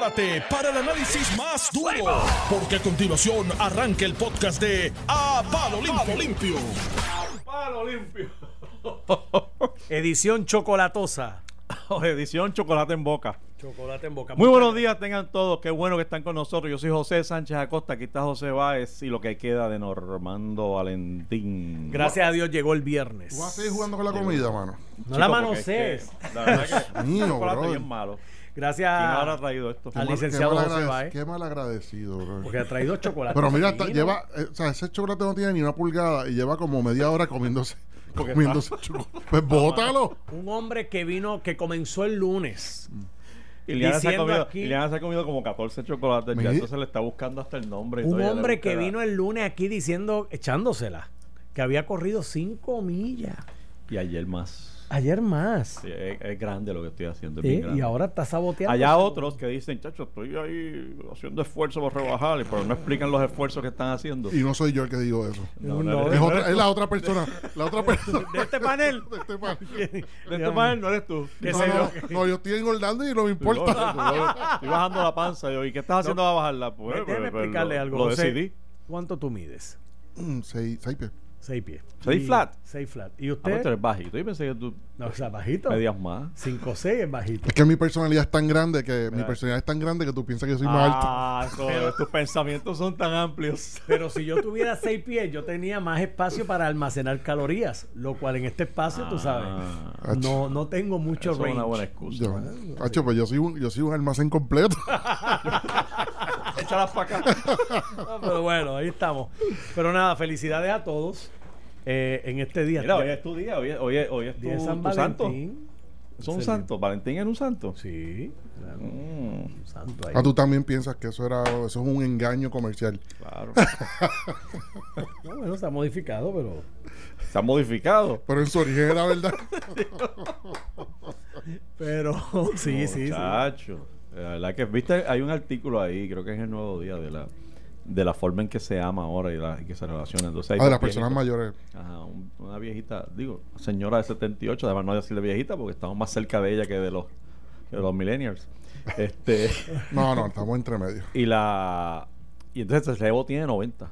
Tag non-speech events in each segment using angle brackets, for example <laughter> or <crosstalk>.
Prepárate para el análisis más duro, porque a continuación arranca el podcast de A Palo Limpio. Limpio. Palo limpio. <laughs> Edición chocolatosa. <laughs> Edición chocolate en boca. Chocolate en boca. Muy buenos días tengan todos. Qué bueno que están con nosotros. Yo soy José Sánchez Acosta. Aquí está José Báez y lo que queda de Normando Valentín. Gracias a Dios llegó el viernes. ¿Tú vas a seguir jugando con la comida, mano? No la Chico, manosees. es que, La verdad que el chocolate bien malo. Gracias ¿Quién habrá traído esto? al Qué mal- licenciado qué mal José agradec- Báez. Qué mal agradecido, bro. Porque ha traído chocolate. Pero mira, está- lleva, eh, o sea, ese chocolate no tiene ni una pulgada y lleva como media hora comiéndose, <laughs> comiéndose chocolate. Pues bótalo. Un hombre que vino, que comenzó el lunes. Iliana se, ha comido, aquí- Iliana se ha comido como 14 chocolates. Ya entonces le está buscando hasta el nombre. y Un hombre que vino el lunes aquí diciendo, echándosela, que había corrido cinco millas. Y ayer más. Ayer más. Sí, es, es grande lo que estoy haciendo. es Eh, bien y ahora está saboteando. Allá otros que dicen, chacho, estoy ahí haciendo esfuerzo por rebajar, pero no explican los esfuerzos que están haciendo. Y no soy yo el que digo eso. No, No, no eres- Es, no otra, es la otra persona. La otra persona. <laughs> De este panel. de este pan. de este panel no eres tú. No, yo estoy engordando y no me importa. Estoy bajando la panza. Yo, ¿Y qué estás haciendo para bajarla? Pues, Déjame pues, pues, explicarle lo, algo. Lo José. decidí. ¿Cuánto tú mides? Mm, seis, seis pies. Seis pies. ¿Seis Y- flat? Seis flat. ¿Y Ah, pero usted? tú eres bajito. Yo pensé que tú no, o sea, bajito. medías más. 5 6 es bajito. Es que mi personalidad es tan grande que mi personalidad es tan grande que tú piensas que yo soy más alto. Ah, eso, tus pensamientos son tan amplios. <laughs> Pero si yo tuviera 6 pies, yo tenía más espacio para almacenar calorías. Lo cual en este espacio, tú sabes, Ah, no, no tengo mucho eso es una buena excusa. Yo, Hacho, pues yo soy un, yo soy un almacén completo. <laughs> Échalas para acá. <laughs> No, pero bueno, ahí estamos. Pero nada, felicidades a todos eh, en este día. Mira, hoy es tu día. Hoy es, hoy es, hoy es tu, Día de San tu santo. Valentín. ¿Es un santo? ¿Valentín era un santo? Sí, claro, Mm, un santo ahí. Ah, tú también piensas que eso era eso es un engaño comercial. claro. <laughs> No, bueno, está modificado, pero. Se ha modificado. Pero en su origen era verdad. <laughs> Pero sí, sí, sí. Muchacho. La verdad que, viste, hay un artículo ahí, creo que es el nuevo día, de la de la forma en que se ama ahora y, la, y que se relaciona. Entonces, hay Ah, de las personas mayores. Ajá, un- una viejita, digo, señora de 78, además no decirle viejita porque estamos más cerca de ella que de los, de los millennials. <laughs> Este, No, no, estamos entre medio. y la y entonces el Jevo tiene 90.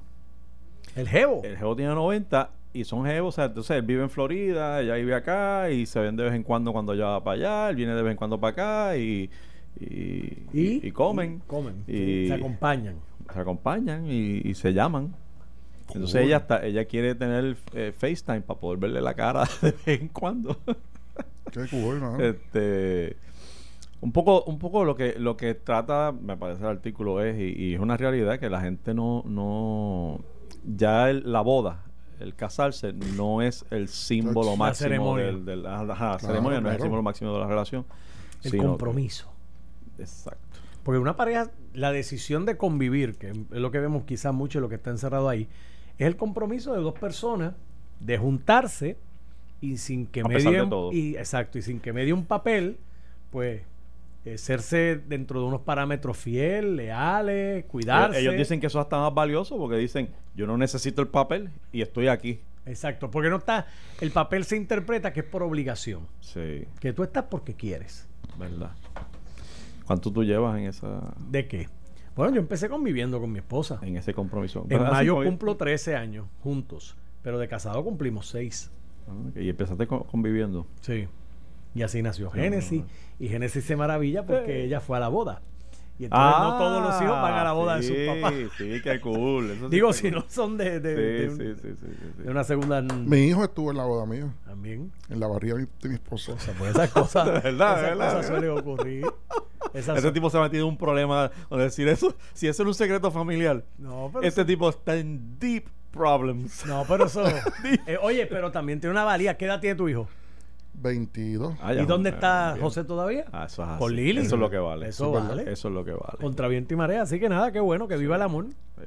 El Jevo. El Jevo tiene 90 y son Jevos, o sea, entonces él vive en Florida, ella vive acá y se ven de vez en cuando cuando ella va para allá, él viene de vez en cuando para acá y, y, y- y comen. Comen. Y Se acompañan. se acompañan y, y se llaman. Entonces ella está, ella quiere tener eh, FaceTime para poder verle la cara <laughs> de vez en cuando. Qué cool, ¿no? este un poco, un poco lo que, lo que trata, me parece el artículo es, y, y es una realidad que la gente no, no ya el- la boda, el casarse, no es el símbolo La máximo ceremonia. del, del- ajá, ajá, Claro, ceremonia, no es el símbolo máximo de la relación. El sino que- compromiso. Exacto. Porque una pareja, la decisión de convivir, que es lo que vemos quizás mucho, lo que está encerrado ahí, es el compromiso de dos personas de juntarse y sin que A medie todo. y exacto y sin que medie un papel, pues eh, serse dentro de unos parámetros fieles, leales, cuidarse. Ellos dicen que eso es hasta más valioso porque dicen, yo no necesito el papel y estoy aquí. exacto, porque no está el papel se interpreta que es por obligación, Sí, que tú estás porque quieres. ¿verdad? ¿Cuánto tú llevas en esa ¿De qué? Bueno, yo empecé conviviendo con mi esposa. en ese compromiso? En mayo cumplo 13 años juntos, pero de casado cumplimos 6. Ah, Y empezaste co- conviviendo. Sí. Y así nació Génesis. no, Y Génesis se maravilla porque Eh. ella fue a la boda. Y entonces no todos los hijos van a la boda Ah, sí, de sus papás. Sí, qué cool. Eso sí Digo, si cool. no son de, de, Sí, de un- sí, sí, sí, sí, sí. de una segunda. Mi hijo estuvo en la boda mía, También. en la barriga de mi, esposa. O sea, pues esas cosas, <laughs> De verdad, de esas verdad. cosas suelen ocurrir. Esas Ese son- tipo se ha metido en un problema con decir eso. Si eso es un secreto familiar, No, pero este tipo está en deep problems. No, pero eso. <laughs> Eh, oye, pero también tiene una valía. ¿Qué edad tiene tu hijo? 22. Ah, ya, ¿Y dónde está bien. José todavía? Ah, eso es así. Con Lili. Eso es lo que vale. Eso Eso es vale. Eso es lo que vale. Contra viento y marea. Así que nada, qué bueno que viva el amor Sí,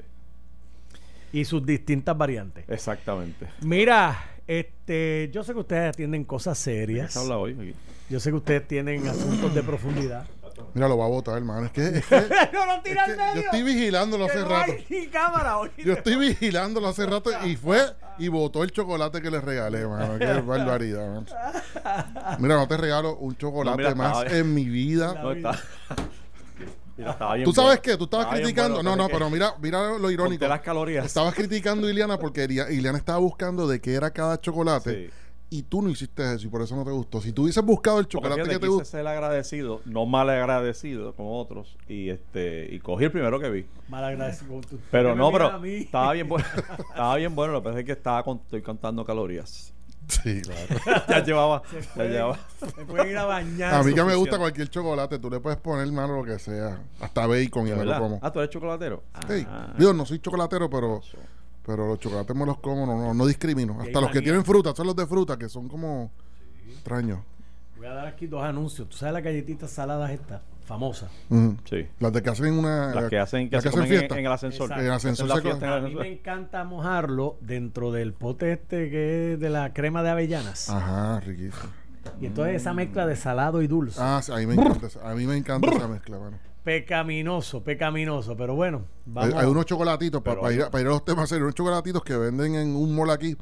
y sus distintas variantes. Exactamente. Mira, este, yo sé que ustedes atienden cosas ¿De qué serias. se habla hoy? aquí? Yo sé que ustedes tienen asuntos de profundidad. Mira, lo va a votar, hermano. Es que, es <laughs> que- no lo es tira que al medio. yo estoy vigilándolo que hace no rato. hay ni cámara hoy. Yo estoy vigilándolo hace rato y fue y botó el chocolate que le regalé, mano. Qué <laughs> barbaridad, man. Mira, no te regalo un chocolate No, mira, más estaba- en mi vida. No, está. Mira, estaba bien ¿Tú sabes bueno. qué? Tú estabas Estaba bien criticando. bueno, no, no, es que pero mira, mira lo irónico. conté las calorías. Estabas criticando a Iliana porque Ilia- Iliana estaba buscando de qué era cada chocolate. Sí. Y tú no hiciste eso y por eso no te gustó. Si tú hubieses buscado el chocolate que te gusta. ser agradecido, no mal agradecido como otros, y este y cogí el primero que vi. Mal agradecido. con tu- Pero ¿Qué me no, pero estaba bien bueno. <laughs> estaba bien bueno, lo que pasa es que estaba con- estoy contando calorías. Sí, claro. <laughs> ya llevaba, ya puede- llevaba. Me pueden ir a bañar. A mí que me gusta cualquier chocolate, tú le puedes poner, mano, lo que sea. Hasta bacon y ¿De me lo como. Ah, tú eres chocolatero. Sí. Ah, Digo, no soy chocolatero, pero, eso. Pero los chocolates me los como, no, no, no discrimino. Hasta los que tienen fruta, son los de fruta, que son como extraños. Voy a dar aquí dos anuncios. ¿Tú sabes las galletitas saladas estas? Famosas. Sí. Las de que hacen una. Las que hacen que las hacen en, fiesta. en el ascensor. Exacto. En el ascensor se fiesta en el A mí ascensor. me encanta mojarlo dentro del pote este que es de la crema de avellanas. Ajá, riquísimo. Y entonces esa mezcla de salado y dulce. Ah, sí, a mí me encanta, esa- a mí me encanta esa mezcla, mano. Pecaminoso, pecaminoso. Pero bueno, Hay, vamos. hay unos chocolatitos, para Pero ir, a- pa' ir a los temas serios, unos chocolatitos que venden en un mall aquí,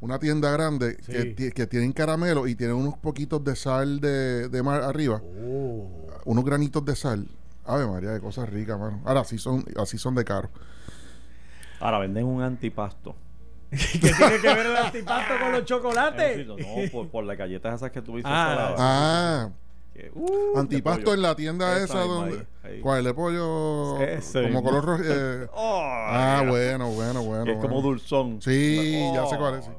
una tienda grande, Sí. que, ti- que tienen caramelo y tienen unos poquitos de sal de, de mar arriba, Oh. unos granitos de sal. Ave María, de cosas ricas, mano. Ahora así son, así son de caro. Ahora venden un antipasto. <laughs> ¿Qué tiene que ver el antipasto con los chocolates? No, por, por las galletas esas que tú dices. Ah. Ah, Que, uh, antipasto en la tienda Esa esa donde. ahí. ¿Cuál? De pollo. Ese como color rojo. eh, <laughs> Oh, ah, bueno, bueno, bueno. Que es como dulzón. Sí, ya Oh, sé cuál es, sí.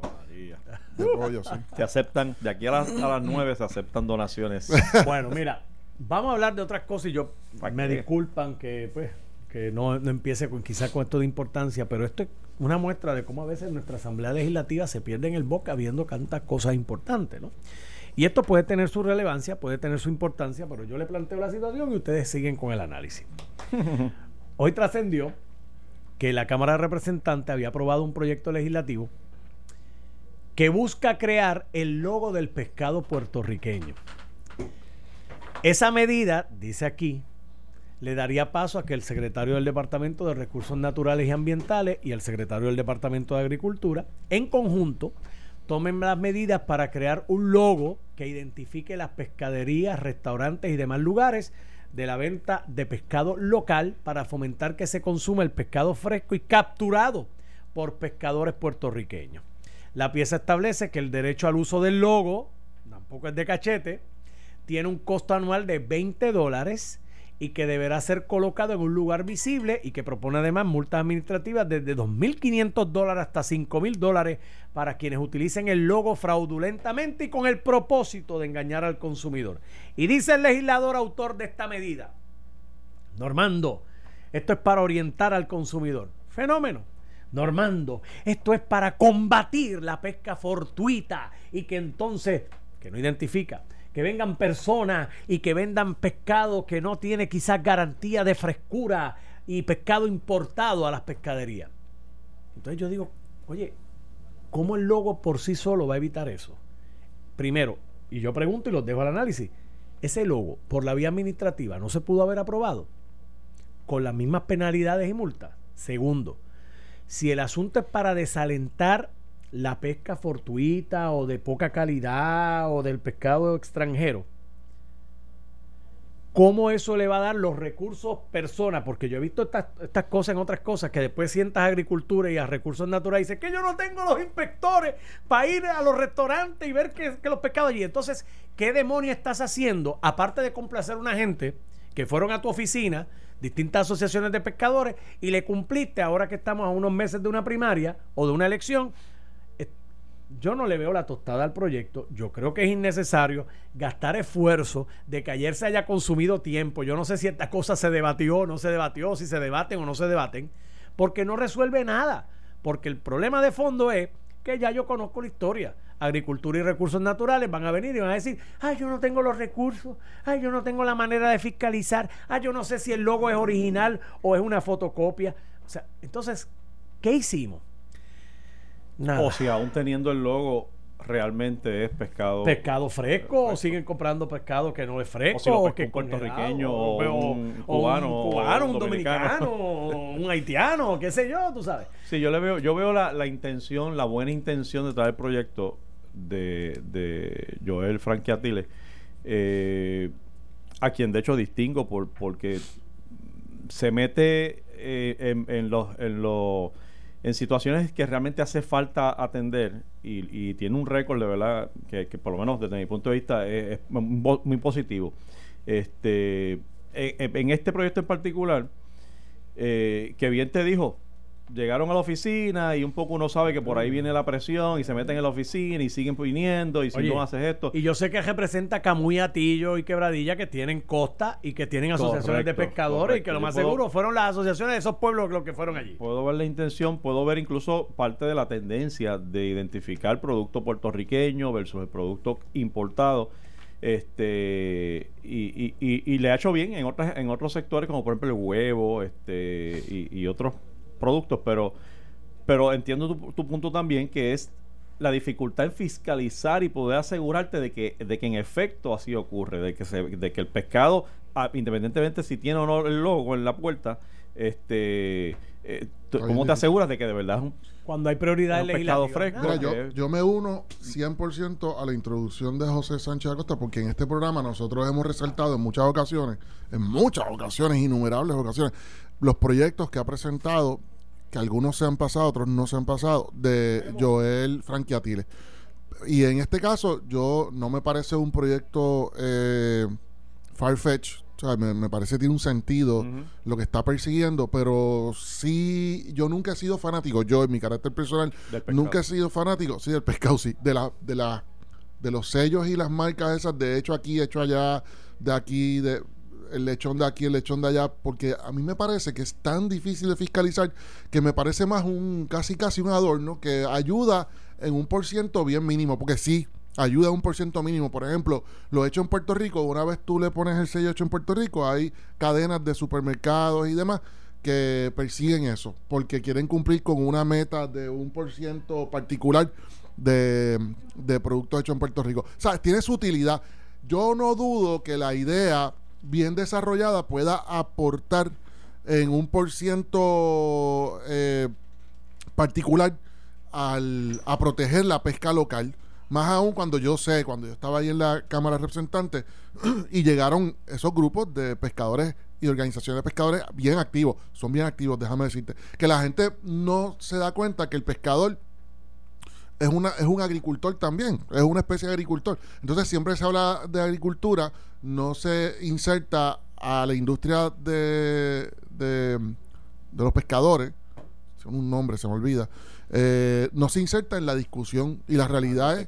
De pollo, sí. <laughs> Se aceptan, de aquí a las, a las 9 se aceptan donaciones. Bueno, mira, vamos a hablar de otras cosas y yo ¿Para me disculpan que pues que no, no empiece con quizás con esto de importancia, pero esto es una muestra de cómo a veces nuestra Asamblea Legislativa se pierde en el boca viendo tantas cosas importantes, ¿no? Y esto puede tener su relevancia, puede tener su importancia, pero yo le planteo la situación y ustedes siguen con el análisis. <laughs> Hoy trascendió que la Cámara de Representantes había aprobado un proyecto legislativo que busca crear el logo del pescado puertorriqueño. Esa medida, dice aquí, le daría paso a que el secretario del Departamento de Recursos Naturales y Ambientales y el secretario del Departamento de Agricultura, en conjunto, tomen las medidas para crear un logo que identifique las pescaderías, restaurantes y demás lugares de la venta de pescado local para fomentar que se consuma el pescado fresco y capturado por pescadores puertorriqueños. La pieza establece que el derecho al uso del logo, tampoco es de cachete, tiene un costo anual de 20 dólares y que deberá ser colocado en un lugar visible y que propone además multas administrativas desde 2.500 dólares hasta 5.000 dólares para quienes utilicen el logo fraudulentamente y con el propósito de engañar al consumidor. Y dice el legislador autor de esta medida, Normando, esto es para orientar al consumidor. Fenómeno. Normando, esto es para combatir la pesca fortuita y que entonces, que no identifica, que vengan personas y que vendan pescado que no tiene quizás garantía de frescura y pescado importado a las pescaderías. Entonces yo digo, oye, ¿cómo el logo por sí solo va a evitar eso? Primero, y yo pregunto y los dejo al análisis, ese logo por la vía administrativa no se pudo haber aprobado con las mismas penalidades y multas. Segundo, si el asunto es para desalentar la pesca fortuita o de poca calidad o del pescado extranjero, ¿cómo eso le va a dar los recursos personas? Porque yo he visto estas, estas cosas en otras cosas que después sientas a agricultura y a recursos naturales y dices que yo no tengo los inspectores para ir a los restaurantes y ver que, los pescados allí. Entonces, ¿qué demonio estás haciendo? Aparte de complacer a una gente que fueron a tu oficina, distintas asociaciones de pescadores, y le cumpliste ahora que estamos a unos meses de una primaria o de una elección. Yo no le veo la tostada al proyecto. Yo creo que es innecesario gastar esfuerzo de que ayer se haya consumido tiempo. Yo no sé si esta cosa se debatió o no se debatió, si se debaten o no se debaten, porque no resuelve nada. Porque el problema de fondo es que ya yo conozco la historia. Agricultura y recursos naturales van a venir y van a decir, ay, yo no tengo los recursos, ay, yo no tengo la manera de fiscalizar, ay, yo no sé si el logo es original o es una fotocopia. O sea, entonces, ¿qué hicimos? Nada. O si aún teniendo el logo, realmente es pescado. pescado fresco o siguen comprando pescado que no es fresco O si lo que un puertorriqueño o un cubano, un, cubano, un un dominicano, <laughs> un haitiano, qué sé yo, tú sabes. Sí, yo le veo, yo veo la, la intención, la buena intención de traer el proyecto de, de Joel Franquiatile, eh, a quien de hecho distingo por, porque se mete eh, en, en los... En los en situaciones que realmente hace falta atender y, tiene un récord de verdad que, por lo menos desde mi punto de vista es, muy, positivo. Este, en, en este proyecto en particular, eh, que bien te dijo, llegaron a la oficina y un poco uno sabe que por ahí viene la presión y se meten en la oficina y siguen viniendo y si Oye, no haces esto. Y yo sé que representa Camuy, Atillo y Quebradilla que tienen costa y que tienen asociaciones de Correcto, pescadores y que lo más puedo- seguro fueron las asociaciones de esos pueblos los que fueron allí. Puedo ver la intención, puedo ver incluso parte de la tendencia de identificar producto puertorriqueño versus el producto importado. Este y, y- y- y le ha hecho bien en otras en otros sectores como por ejemplo el huevo este y, y otros productos pero pero entiendo tu, tu punto también que es la dificultad en fiscalizar y poder asegurarte de que de que en efecto así ocurre de que se, de que el pescado ah, independientemente si tiene o no el logo en la puerta este eh, ¿cómo te aseguras de que de verdad es un Cuando hay prioridades Es un pescado legislativas. fresco. Mira, yo, yo me uno 100% a la introducción de José Sánchez Acosta porque en este programa nosotros hemos resaltado en muchas ocasiones, en muchas ocasiones, innumerables ocasiones, los proyectos que ha presentado, que algunos se han pasado, otros no se han pasado, de Joel Franquiatile. Y en este caso, yo no me parece un proyecto eh, far-fetched, o sea, me, me parece que tiene un sentido lo que está persiguiendo, pero sí, yo nunca he sido fanático, yo en mi carácter personal, nunca he sido fanático, sí, del pescado, sí, de la, de la, de los sellos y las marcas esas de hecho aquí, hecho allá, de aquí, de el lechón de aquí, el lechón de allá, porque a mí me parece que es tan difícil de fiscalizar que me parece más un casi casi un adorno que ayuda en un por ciento bien mínimo, porque sí, ayuda un por ciento mínimo. Por ejemplo, lo hecho en Puerto Rico, una vez tú le pones el sello hecho en Puerto Rico, hay cadenas de supermercados y demás que persiguen eso, porque quieren cumplir con una meta de un por ciento particular de, de productos hechos en Puerto Rico. O sea, tiene su utilidad. Yo no dudo que la idea bien desarrollada pueda aportar en un por ciento eh, particular al, a proteger la pesca local. Más aún cuando yo sé, cuando yo estaba ahí en la Cámara de Representantes y llegaron esos grupos de pescadores y organizaciones de pescadores bien activos, son bien activos, déjame decirte, que la gente no se da cuenta que el pescador es, una, es un agricultor también, es una especie de agricultor. Entonces siempre se habla de agricultura, no se inserta a la industria de, de, de los pescadores, es un nombre, se me olvida, eh, no se inserta en la discusión y la realidad es,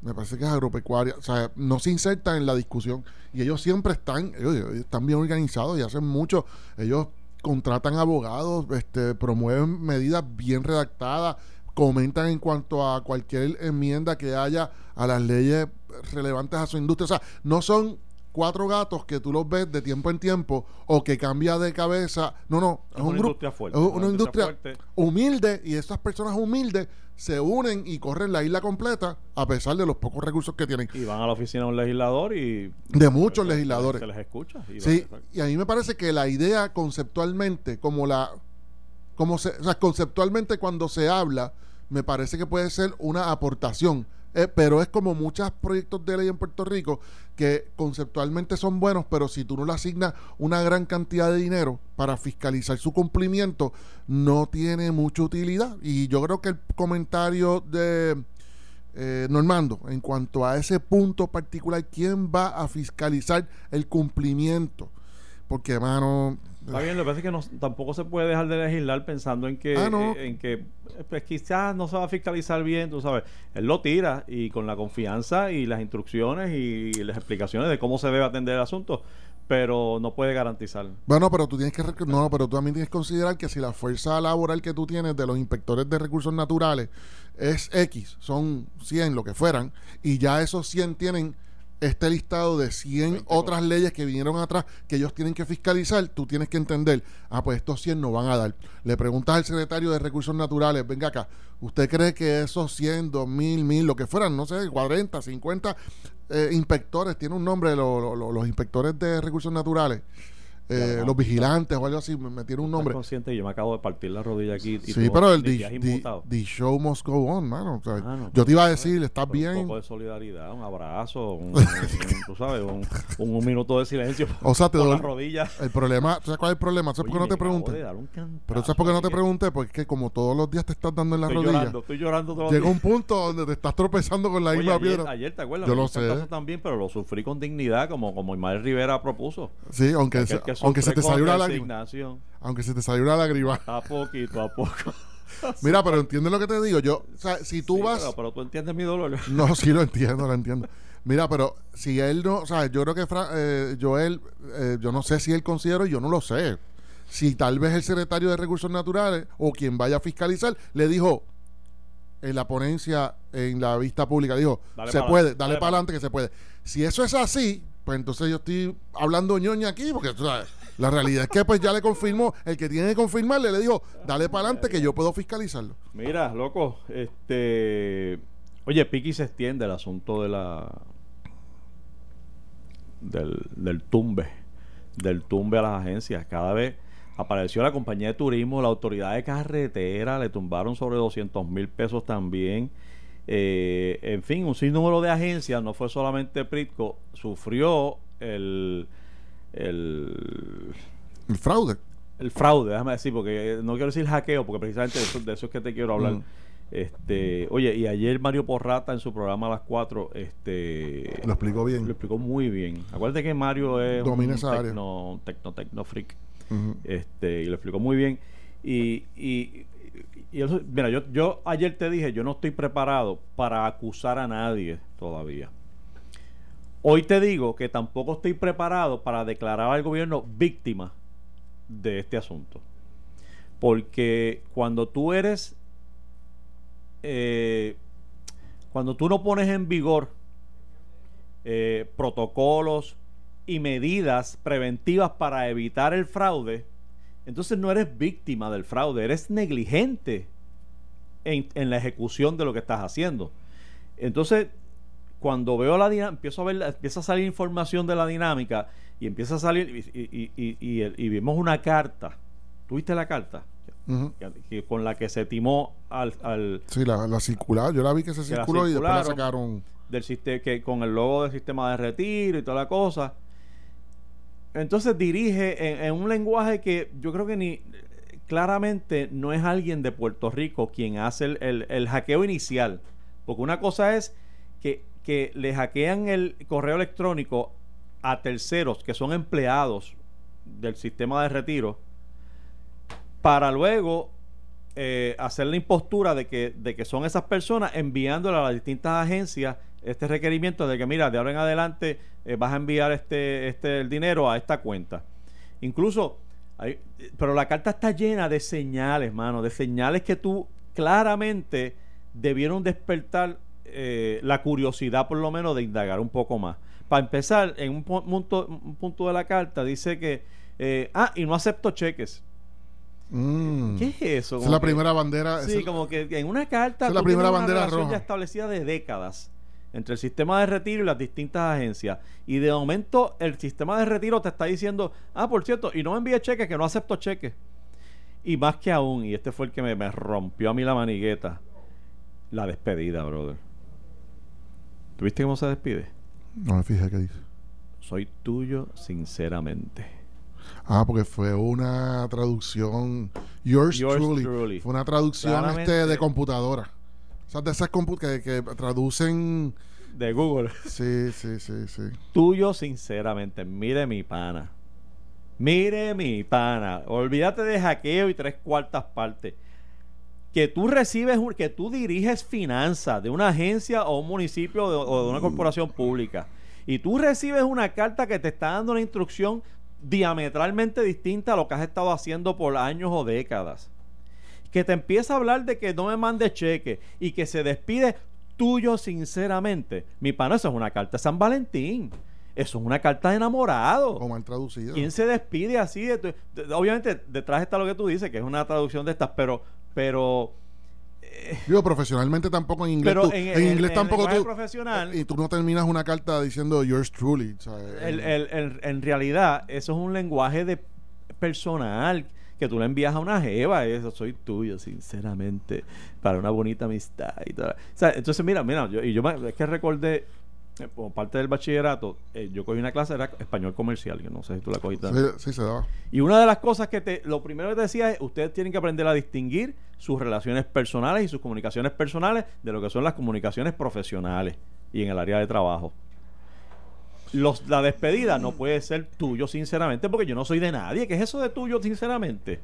me parece que es agropecuaria, o sea, no se inserta en la discusión. Y ellos siempre están, ellos, ellos están bien organizados y hacen mucho, ellos contratan abogados, este, promueven medidas bien redactadas, comentan en cuanto a cualquier enmienda que haya a las leyes relevantes a su industria, o sea, no son cuatro gatos que tú los ves de tiempo en tiempo o que cambia de cabeza, no, no, es, Es un una grupo, industria fuerte, es una una industria industria fuerte. humilde y esas personas humildes se unen y corren la isla completa a pesar de los pocos recursos que tienen. y van a la oficina de un legislador y De muchos legisladores. se les escucha y Sí, van- y a mí me parece que la idea conceptualmente, como la, conceptualmente cuando se habla, me parece que puede ser una aportación. Eh, pero es como muchos proyectos de ley en Puerto Rico que conceptualmente son buenos, pero si tú no le asignas una gran cantidad de dinero para fiscalizar su cumplimiento, no tiene mucha utilidad. Y yo creo que el comentario de eh, Normando, en cuanto a ese punto particular, ¿quién va a fiscalizar el cumplimiento? Porque, hermano, Está bien, lo que pasa es que no- tampoco se puede dejar de legislar pensando en que, Ah, no. eh, en que pues, quizás no se va a fiscalizar bien, tú sabes. Él lo tira y con la confianza y las instrucciones y las explicaciones de cómo se debe atender el asunto, pero no puede garantizar. Bueno, pero tú tienes que no, pero tú también tienes que considerar que si la fuerza laboral que tú tienes de los inspectores de recursos naturales es X, son 100 lo que fueran, y ya esos 100 tienen este listado de 100 Veinte otras leyes que vinieron atrás que ellos tienen que fiscalizar, tú tienes que entender, ah, pues estos 100 no van a dar. Le preguntas al secretario de recursos naturales, venga acá, ¿usted cree que esos 100, 2000, 1000, lo que fueran, no sé, 40, 50 eh, inspectores, tiene un nombre lo- lo- lo- los inspectores de recursos naturales? Eh, no, los vigilantes o algo así, me metieron un nombre. consciente, yo me acabo de partir la rodilla aquí. y Sí, pero el the, show must go on, mano. O sea, Mano, yo te iba a decir, estás Pero Un bien. poco de solidaridad, un abrazo, un, <laughs> un- tú sabes, un, un- minuto de silencio. O sea, te doy-. El problema, ¿sabes cuál es el problema? ¿Sabes por qué no te pregunté? Pero ¿sabes por qué no te pregunté? Porque es que como todos los días te estás dando en la Estoy rodilla, llorando, estoy llorando todos llega un punto donde te estás tropezando con la Oye, misma ayer, piedra. ayer, ¿te acuerdas? Yo lo sé. también, pero lo sufrí con dignidad, como, como Ismael Rivera propuso. Sí, aunque, aunque se te salió una lágrima. Aunque se te salió una lágrima. A poquito, a poco. <laughs> Mira, pero entiendes lo que te digo. Yo, o sea, si tú Sí, vas. Pero, pero tú entiendes mi dolor. <laughs> No, sí lo entiendo, lo entiendo. Mira, pero si él no, o sea, yo creo que Fra- eh, Joel, eh, yo no sé si él considera, yo no lo sé. Si tal vez el secretario de Recursos Naturales o quien vaya a fiscalizar le dijo en la ponencia, en la vista pública, dijo, Dale se puede, dale dale para adelante que se puede. Si eso es así, pues entonces yo estoy hablando ñoña aquí, porque la realidad es que pues ya le confirmó, el que tiene que confirmarle le dijo, dale para adelante que yo puedo fiscalizarlo. Mira, loco, este. Oye, Piki se extiende el asunto de la. Del, del tumbe. Del tumbe a las agencias. Cada vez apareció la compañía de turismo, la autoridad de carretera, le tumbaron sobre 200 mil pesos también. Eh, en fin, un sinnúmero de agencias, no fue solamente Pritco, sufrió el. el El fraude. el fraude, déjame decir, porque no quiero decir hackeo, porque precisamente de eso, de eso es que te quiero hablar. Mm. Este, oye, y ayer Mario Porrata en su programa a las 4, este Lo explicó bien. lo explicó muy bien. Acuérdate que Mario es Domina un esa área. tecno, tecno, tecno freak. Este, y lo explicó muy bien. Y, y, y eso- mira, yo, yo ayer te dije, yo no estoy preparado para acusar a nadie todavía. Hoy te digo que tampoco estoy preparado para declarar al gobierno víctima de este asunto. Porque cuando tú eres, eh, cuando tú no pones en vigor eh, protocolos y medidas preventivas para evitar el fraude, entonces no eres víctima del fraude, eres negligente en, en la ejecución de lo que estás haciendo. Entonces, cuando veo la dinámica, empiezo a ver, empieza a salir información de la dinámica y empieza a salir y, y- vimos una carta. ¿Tuviste la carta? Ujú. Que- que- con la que se timó al, al Sí, la, la circular, yo la vi que se Que circuló y después la sacaron. del sistema que con el logo del sistema de retiro y toda la cosa. Entonces dirige en, un lenguaje que yo creo que ni claramente no es alguien de Puerto Rico quien hace el, el- el hackeo inicial. Porque una cosa es que, que le hackean el correo electrónico a terceros que son empleados del sistema de retiro para luego eh, hacer la impostura de que, de que son esas personas enviándole a las distintas agencias este requerimiento de que mira, de ahora en adelante eh, vas a enviar este, este el dinero a esta cuenta. Incluso, hay- pero la carta está llena de señales, mano, de señales que tú claramente debieron despertar eh, la curiosidad, por lo menos, de indagar un poco más. Para empezar, en un pu- punto, un punto de la carta dice que, eh, ah, y no acepto cheques. Mm. ¿Qué es eso? Es la que- primera bandera. Sí, es- como que en una carta es la primera una bandera relación roja. ya establecida de décadas entre el sistema de retiro y las distintas agencias. Y de momento el sistema de retiro te está diciendo, ah, por cierto, y no me envíe cheques, que no acepto cheques. Y más que aún, y este fue el que me, me rompió a mí la manigueta, la despedida, brother. ¿Tuviste cómo se despide? No me fijé qué dice. Soy tuyo sinceramente. Ah, porque fue una traducción. Yours, Yours truly. truly. Fue una traducción este de computadora. O sea, de esas compu que, que traducen. De Google. Sí, sí, sí, sí. tuyo sinceramente. Mire mi pana. Mire mi pana. Olvídate de hackeo y tres cuartas partes. Que tú recibes, que tú diriges finanzas de una agencia o un municipio de- o de una corporación pública. Y tú recibes una carta que te está dando una instrucción diametralmente distinta a lo que has estado haciendo por años o décadas. Que te empieza a hablar de que no me mandes cheque y que se despide tuyo sinceramente. Mi pana, eso es una carta de San Valentín. Eso es una carta de enamorado. O mal traducido. ¿Quién se despide así? de tu- de- obviamente, detrás está lo que tú dices, que es una traducción de estas, pero, pero Digo, profesionalmente tampoco en inglés. Pero tú- en- en, en- inglés en tampoco tú. profesional- Y tú no terminas una carta diciendo yours truly. ¿sabes? El- el- el- en realidad, eso es un lenguaje de personal que tú le envías a una jeva, eso soy tuyo, sinceramente, para una bonita amistad y tal. O sea, entonces, mira, mira, yo, y yo me- es que recordé, eh, como parte del bachillerato, eh, yo cogí una clase, era español comercial, que no sé si tú la cogiste. Sí, sí, se daba. Y una de las cosas que te, lo primero que te decía es, ustedes tienen que aprender a distinguir sus relaciones personales y sus comunicaciones personales de lo que son las comunicaciones profesionales y en el área de trabajo. Los, la despedida no puede ser tuyo sinceramente porque yo no soy de nadie. ¿Qué es eso de tuyo sinceramente?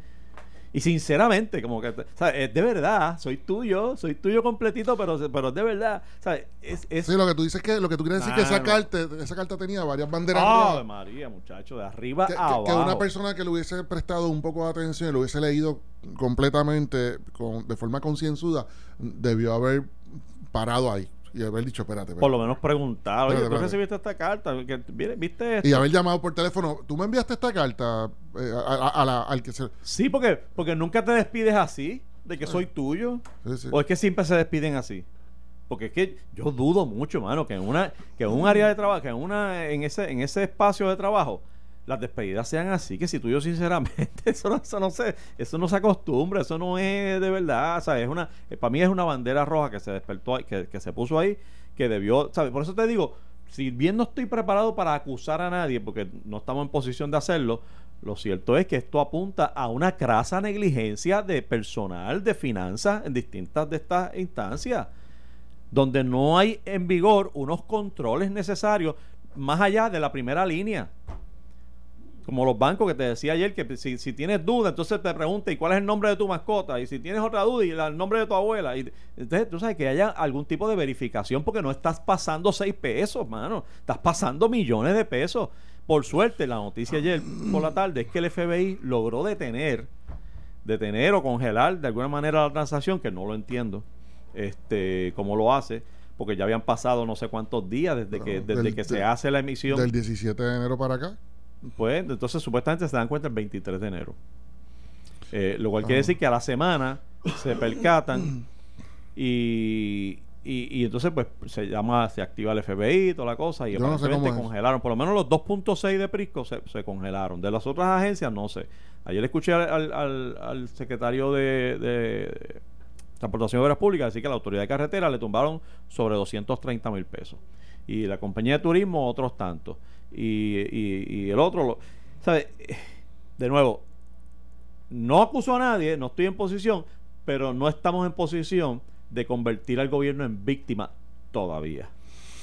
Y sinceramente, como que, ¿sabes? Es de verdad, soy tuyo, soy tuyo completito, pero, pero es de verdad. ¿sabes? Es, es, Sí, lo que tú dices que lo que tú quieres decir que esa carta, esa carta tenía varias banderas ¡Ave rojas. María, muchacho! De arriba que, que- a abajo. que una persona que le hubiese prestado un poco de atención y lo hubiese leído completamente con, de forma concienzuda debió haber parado ahí y haber dicho espérate, espérate". Por lo menos preguntar, oye, Espérate, ¿tú recibiste esta carta? ¿Qué- mire, ¿Viste esto? y haber llamado por teléfono tú me enviaste esta carta eh, a, a- a la- al que se Sí, porque, porque nunca te despides así, de que soy tuyo. sí, sí. O es que siempre se despiden así. Porque es que yo dudo mucho, mano, que en una, que en un área de trabajo, que en una, en ese, en ese espacio de trabajo, las despedidas sean así, que si tú yo sinceramente, <laughs> eso no, eso se, eso no se acostumbra, eso no es de verdad, ¿sabes? Es una, para mí es una bandera roja que se despertó, que, que se puso ahí, que debió, ¿sabes? Por eso te digo, si bien no estoy preparado para acusar a nadie, porque no estamos en posición de hacerlo, lo cierto es que esto apunta a una crasa negligencia de personal, de finanzas en distintas de estas instancias, donde no hay en vigor unos controles necesarios más allá de la primera línea. Como los bancos que te decía ayer, que si, si tienes duda, entonces te pregunta, ¿y cuál es el nombre de tu mascota? Y si tienes otra duda, y el nombre de tu abuela. Y, entonces, tú sabes que haya algún tipo de verificación, porque no estás pasando seis pesos, mano. Estás pasando millones de pesos. Por suerte, la noticia ayer por la tarde es que el FBI logró detener, detener o congelar de alguna manera la transacción, que no lo entiendo, este, cómo lo hace, porque ya habían pasado no sé cuántos días desde que, desde del- que se hace la emisión. del 17 de enero para acá Pues entonces supuestamente se dan cuenta el 23 de enero. Eh, lo cual Ah. quiere decir que a la semana se percatan y, y, y entonces pues se llama, se activa el FBI y toda la cosa y Yo no sé aparentemente congelaron, por lo menos los 2.6 de Prisco se, se congelaron. De las otras agencias no sé. Ayer escuché al, al- secretario de, de Transportación y Obras Públicas decir que a la autoridad de carretera le tumbaron sobre 230 mil pesos. Y la compañía de turismo otros tantos. Y, y- el otro, lo, ¿sabe? De nuevo, no acuso a nadie, no estoy en posición, pero no estamos en posición de convertir al gobierno en víctima todavía.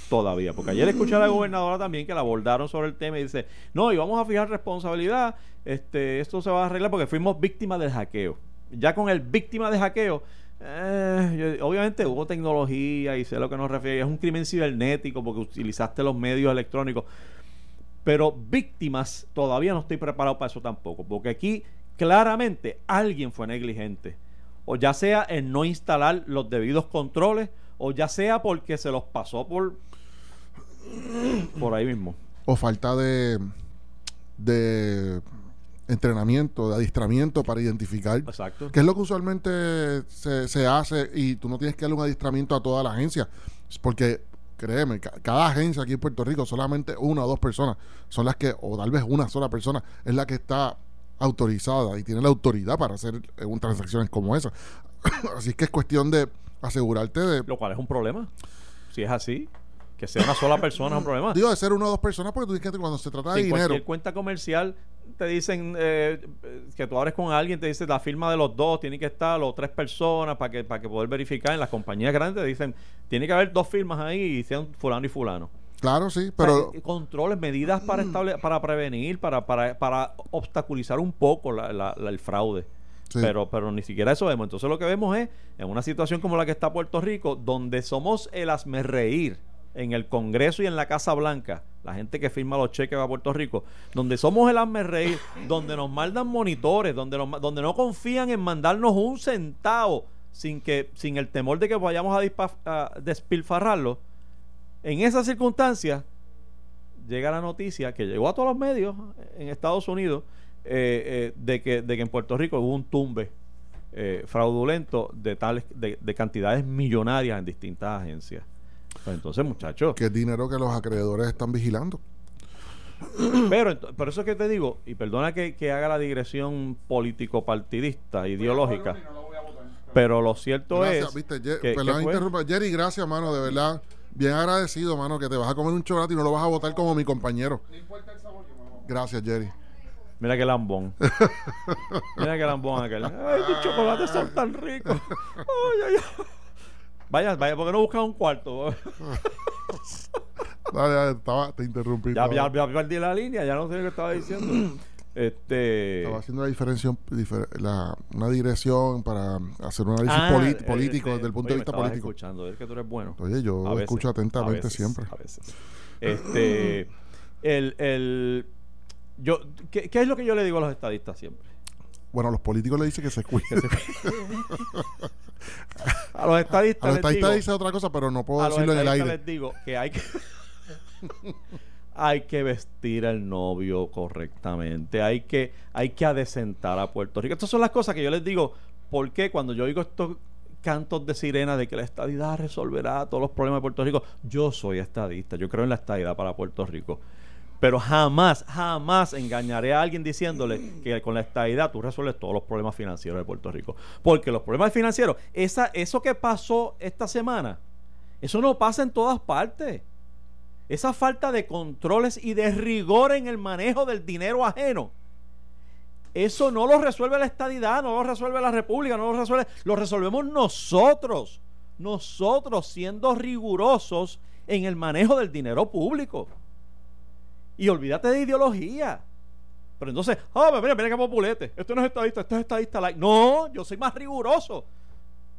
Todavía. Porque ayer escuché a la gobernadora también que la abordaron sobre el tema y dice, no, y vamos a fijar responsabilidad, este, esto se va a arreglar porque fuimos víctimas del hackeo. Ya con el víctima de hackeo, eh, yo- obviamente hubo tecnología y sé a lo que nos refiere, es un crimen cibernético porque utilizaste los medios electrónicos. Pero víctimas, todavía no estoy preparado para eso tampoco, porque aquí claramente alguien fue negligente. O ya sea en no instalar los debidos controles, o ya sea porque se los pasó por, por ahí mismo. o falta de de entrenamiento, de adiestramiento para identificar Exacto. que es lo que usualmente se, se hace y tú no tienes que darle un adiestramiento a toda la agencia porque créeme, ca- cada agencia aquí en Puerto Rico solamente una o dos personas son las que, o tal vez una sola persona es la que está autorizada y tiene la autoridad para hacer eh, un- transacciones como esa <coughs> así que es cuestión de asegurarte de Lo cual es un problema. Si es así, que sea una sola persona es un problema. <coughs> digo de ser una o dos personas porque tú tienes que cuando se trata de Si dinero cualquier cuenta comercial te dicen eh, que tú abres con alguien, te dice la firma de los dos, tiene que estar los tres personas para que, para que poder verificar. En las compañías grandes te dicen, tiene que haber dos firmas ahí y sean fulano y fulano. claro sí O pero sea, eh, controles, medidas para estable, para prevenir, para, para, para obstaculizar un poco la- la- la- el fraude. Sí. Pero, pero ni siquiera eso vemos. Entonces lo que vemos es, en una situación como la que está Puerto Rico, donde somos el reír en el Congreso y en la Casa Blanca, la gente que firma los cheques a Puerto Rico, donde somos el reír <laughs> donde nos mandan monitores, donde, nos donde no confían en mandarnos un centavo sin que sin el temor de que vayamos a despilfarrarlo. En esas circunstancias, llega la noticia que llegó a todos los medios en Estados Unidos eh, eh, de, que, de que en Puerto Rico hubo un tumbe eh, fraudulento de, tales, de, de cantidades millonarias en distintas agencias. Pues entonces, muchachos, Que es dinero que los acreedores están vigilando. pero por eso es que te digo, y perdona que, que haga la digresión político-partidista, ideológica, pero lo cierto Gracias, es viste, Ye- que, perdón, que fue- interrumpa. Jerry, gracias, mano, de verdad. Bien agradecido, mano, que te vas a comer un chocolate y no lo vas a botar como mi compañero. Gracias, Jerry. Mira qué lambón. <laughs> Mira qué lambón aquel. Ay, tus chocolates son tan ricos. Ay, ay, ay. Vaya, vaya, ¿por qué no buscas un cuarto? <laughs> Dale, dale, estaba, te interrumpí. ya, ya, estaba, ya perdí la línea, ya no sé qué estaba diciendo. <clears throat> Este. estaba haciendo la diferencia, difer- la- una dirección para hacer un análisis Ah, politi- eh, político, este, desde el punto oye, de me vista estabas político. escuchando, es que tú eres bueno. Oye, yo A veces, escucho atentamente a veces, siempre. A veces. Este. <clears throat> el, el, yo, ¿qué, qué es lo que yo le digo a los estadistas siempre? Bueno, a los políticos le dicen que se cuiden. A los estadistas, A los estadistas digo, otra cosa, pero no puedo a los decirlo en el aire. les digo que hay que <laughs> hay que vestir al novio correctamente, hay que hay que adecentar a Puerto Rico. Estas son las cosas que yo les digo, porque cuando yo oigo estos cantos de sirena de que la estadidad resolverá todos los problemas de Puerto Rico, yo soy estadista, yo creo en la estadidad para Puerto Rico. Pero jamás, jamás engañaré a alguien diciéndole que con la estadidad tú resuelves todos los problemas financieros de Puerto Rico. Porque los problemas financieros, esa, eso que pasó esta semana, eso no pasa en todas partes. Esa falta de controles y de rigor en el manejo del dinero ajeno. Eso no lo resuelve la estadidad, no lo resuelve la república, no lo resuelve, lo resolvemos nosotros. Nosotros siendo rigurosos en el manejo del dinero público. Y olvídate de ideología. Pero entonces, ah, mira, mira qué populete. Esto no es estadista, esto es estadista like. No, yo soy más riguroso.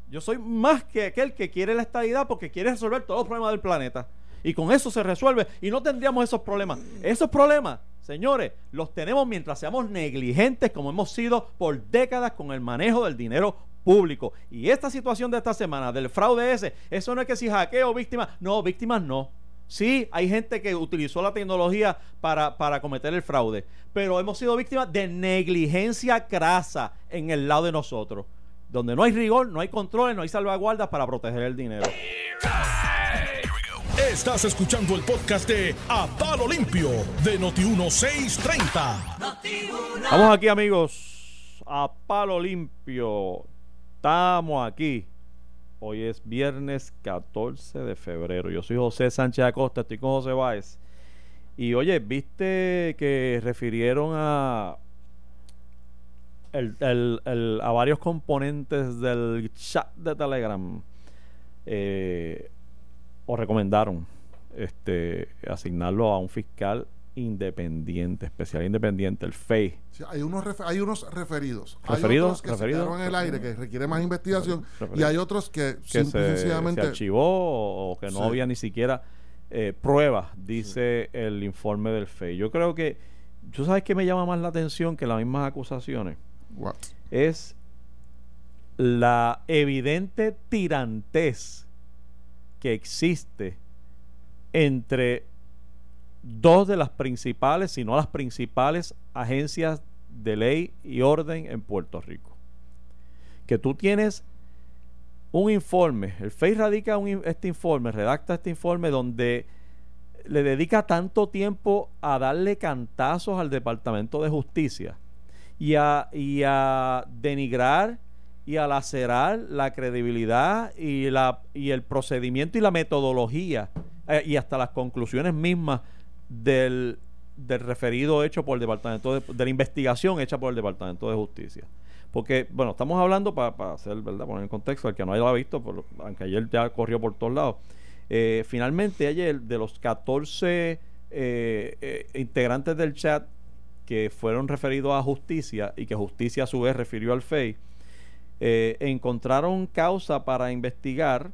Yo soy más que aquel que quiere la estadidad porque quiere resolver todos los problemas del planeta. Y con eso se resuelve y no tendríamos esos problemas. Esos problemas, señores, los tenemos mientras seamos negligentes como hemos sido por décadas con el manejo del dinero público. Y esta situación de esta semana, del fraude ese, eso no es que si hackeo, víctimas. No, víctimas no. Sí, hay gente que utilizó la tecnología para, para cometer el fraude, pero hemos sido víctimas de negligencia crasa en el lado de nosotros. Donde no hay rigor, no hay controles, no hay salvaguardas para proteger el dinero. Estás escuchando el podcast de A Palo Limpio de Noti1630. Vamos aquí, amigos, a palo limpio. Estamos aquí. Hoy es viernes 14 de febrero. Yo soy José Sánchez Acosta, estoy con José Báez. Y oye, ¿viste que refirieron a el- el- el- a varios componentes del chat de Telegram? eh, o recomendaron este asignarlo a un fiscal independiente, especial independiente, el FEI. Sí, hay, unos hay unos referidos. hay Referidos, otros que referidos, se quedaron en el aire, que requiere más investigación. Referidos. Y hay otros que, que se, archivó o, que no Sí. había ni siquiera eh, pruebas, dice el informe del FEI. Yo creo que, ¿tú sabes qué me llama más la atención que las mismas acusaciones? What? Es la evidente tirantez que existe entre dos de las principales, si no las principales agencias de ley y orden en Puerto Rico. Que tú tienes un informe, el FEI radica este informe, redacta este informe donde le dedica tanto tiempo a darle cantazos al Departamento de Justicia y a, y a denigrar y a lacerar la credibilidad y, la, y el procedimiento y la metodología eh, y hasta las conclusiones mismas del, del referido hecho por el Departamento de, de la investigación hecha por el Departamento de Justicia. Porque, bueno, estamos hablando para hacer, ¿verdad? Poner en contexto, el que no haya visto, por, aunque ayer ya corrió por todos lados. Eh, finalmente, ayer, de los 14 eh, eh, integrantes del chat que fueron referidos a justicia y que justicia a su vez refirió al FEI, encontraron causa para investigar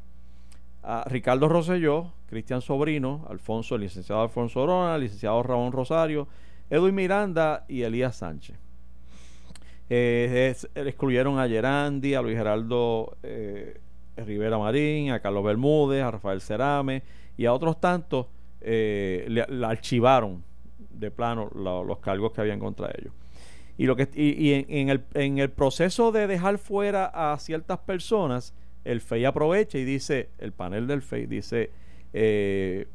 a Ricardo Rosselló, Cristian Sobrino, Alfonso, el licenciado Alfonso Orona, el licenciado Ramón Rosario, Edwin Miranda y Elías Sánchez. Eh, excluyeron a Gerandi, a Luis Geraldo eh, Rivera Marín, a Carlos Bermúdez, a Rafael Cerame y a otros tantos, eh, le, archivaron de plano lo- los cargos que habían contra ellos. Y, lo que, y, en, el, en el proceso de dejar fuera a ciertas personas, el FEI aprovecha y dice, el panel del FEI dice, eh,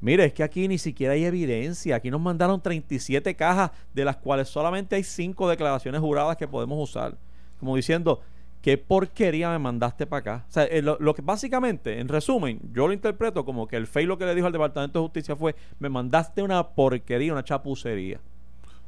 mire, es que aquí ni siquiera hay evidencia, aquí nos mandaron 37 cajas, de las cuales solamente hay 5 declaraciones juradas que podemos usar. Como diciendo, ¿qué porquería me mandaste para acá? O sea, eh, lo, que básicamente, en resumen, yo lo interpreto como que el FEI lo que le dijo al Departamento de Justicia fue, me mandaste una porquería, una chapucería.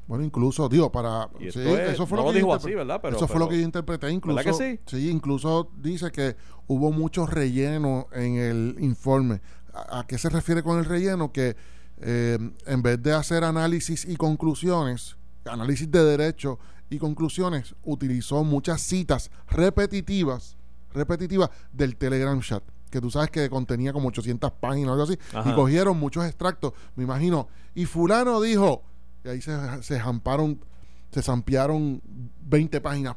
Bueno, incluso, digo, para... Sí, eso fue lo, que dijo así, ¿verdad? eso fue lo que yo interpreté. Incluso, que sí? Sí, incluso dice que hubo mucho relleno en el informe. ¿A, qué se refiere con el relleno? Que eh, en vez de hacer análisis y conclusiones, análisis de derecho y conclusiones, utilizó muchas citas repetitivas, repetitivas del Telegram chat que tú sabes que contenía como 800 páginas o algo así, y cogieron muchos extractos, me imagino, y fulano dijo, y ahí se, se jamparon, se zampearon 20 páginas.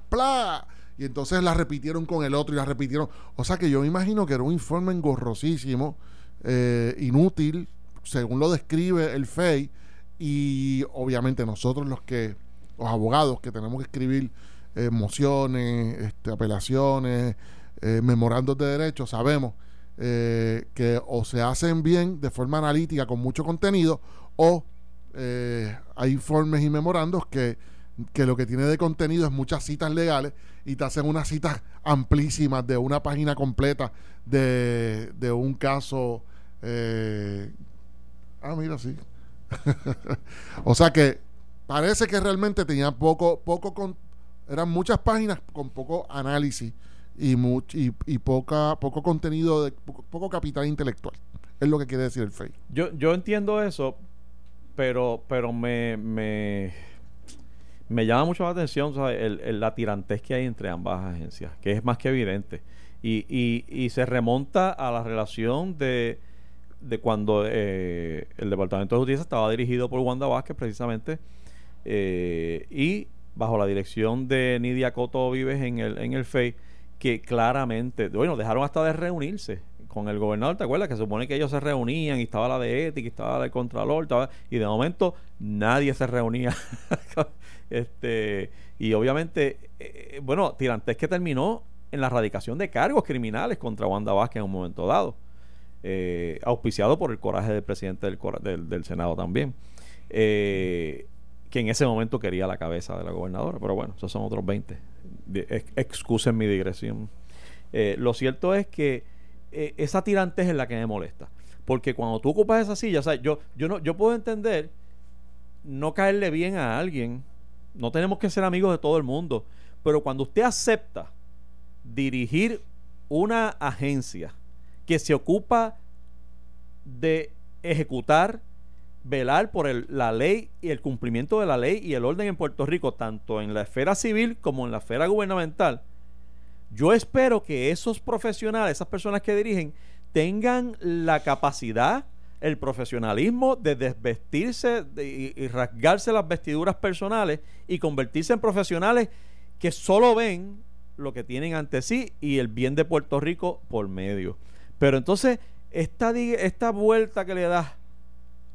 Y entonces la repitieron con el otro y la repitieron. O sea que yo me imagino que era un informe engorrosísimo, eh, inútil, según lo describe el FEI. Y obviamente nosotros los que, los abogados que tenemos que escribir eh, mociones, este, apelaciones, eh, memorandos de derechos, sabemos que o se hacen bien de forma analítica con mucho contenido o eh, hay informes y memorandos que, lo que tiene de contenido es muchas citas legales y te hacen unas citas amplísimas de una página completa de, un caso. Eh, ah, mira, sí. <laughs> o sea que parece que realmente tenía poco, poco con, eran muchas páginas con poco análisis y, y, poca, poco contenido, de, poco, capital intelectual. Es lo que quiere decir el FEI. Yo, yo entiendo eso, pero, pero me, me, me llama mucho la atención El, la tirantez que hay entre ambas agencias, que es más que evidente. Y, y, y se remonta a la relación de, de cuando eh, el Departamento de Justicia estaba dirigido por Wanda Vázquez, precisamente, eh, y bajo la dirección de Nidia Coto Vives en el, en el FEI, que claramente, bueno, dejaron hasta de reunirse con el gobernador, ¿te acuerdas? Que se supone que ellos se reunían y estaba la de ética, y estaba la del contralor, y de momento nadie se reunía. <laughs> este Y obviamente, eh, bueno, Tirantes que terminó en la erradicación de cargos criminales contra Wanda Vázquez en un momento dado, eh, auspiciado por el coraje del presidente del, Senado también, eh, que en ese momento quería la cabeza de la gobernadora, pero bueno, esos son otros 20. excusen mi digresión. lo cierto es que eh, esa tirantez es la que me molesta. Porque cuando tú ocupas esa silla, yo, yo, no, yo puedo entender no caerle bien a alguien. No tenemos que ser amigos de todo el mundo. Pero cuando usted acepta dirigir una agencia que se ocupa de ejecutar, velar por la ley y el cumplimiento de la ley y el orden en Puerto Rico, tanto en la esfera civil como en la esfera gubernamental, yo espero que esos profesionales, esas personas que dirigen, tengan la capacidad, el profesionalismo de desvestirse y, rasgarse las vestiduras personales y convertirse en profesionales que solo ven lo que tienen ante sí y el bien de Puerto Rico por medio. Pero entonces, esta, esta vuelta que le da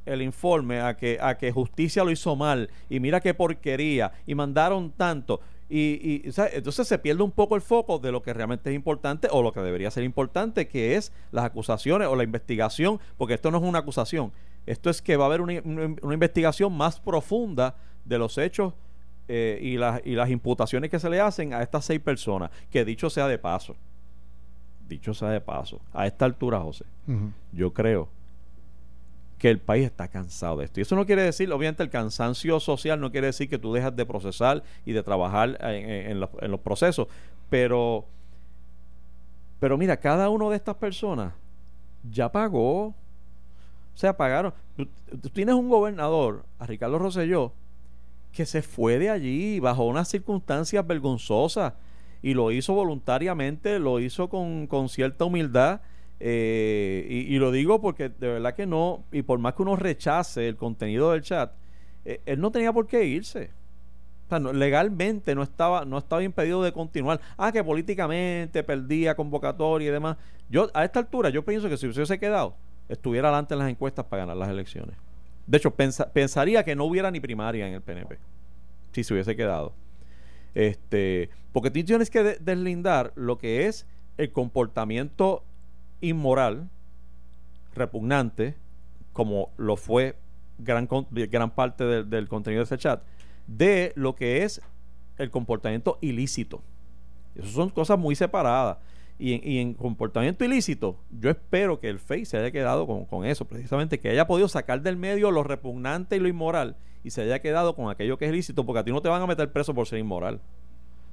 el informe a que, a que justicia lo hizo mal y mira qué porquería y mandaron tanto y, entonces se pierde un poco el foco de lo que realmente es importante o lo que debería ser importante, que es las acusaciones o la investigación, porque esto no es una acusación, esto es que va a haber una, investigación más profunda de los hechos eh, y, las, y las imputaciones que se le hacen a estas seis personas, que dicho sea de paso, dicho sea de paso, a esta altura, José, yo creo que el país está cansado de esto. Y eso no quiere decir, obviamente, el cansancio social no quiere decir que tú dejas de procesar y de trabajar en, los, procesos, pero, pero mira, cada uno de estas personas ya pagó. O sea, pagaron. Tú, tienes un gobernador, a Ricardo Rosselló, que se fue de allí bajo unas circunstancias vergonzosas y lo hizo voluntariamente, lo hizo con, con cierta humildad eh, y, lo digo porque de verdad que no, y por más que uno rechace el contenido del chat, eh, él no tenía por qué irse. O legalmente no estaba, no estaba impedido de continuar. Ah, que políticamente perdía convocatoria y demás. Yo, a esta altura, yo pienso que si hubiese quedado, estuviera adelante en las encuestas para ganar las elecciones. De hecho, pensaría que no hubiera ni primaria en el PNP. si se hubiese quedado. Este, porque tú tienes que deslindar lo que es el comportamiento inmoral, repugnante, como lo fue gran, gran parte del contenido de ese chat, de lo que es el comportamiento ilícito. Esas son cosas muy separadas. Y en, comportamiento ilícito, yo espero que el FEI se haya quedado con, eso, precisamente, que haya podido sacar del medio lo repugnante y lo inmoral y se haya quedado con aquello que es ilícito, porque a ti no te van a meter preso por ser inmoral.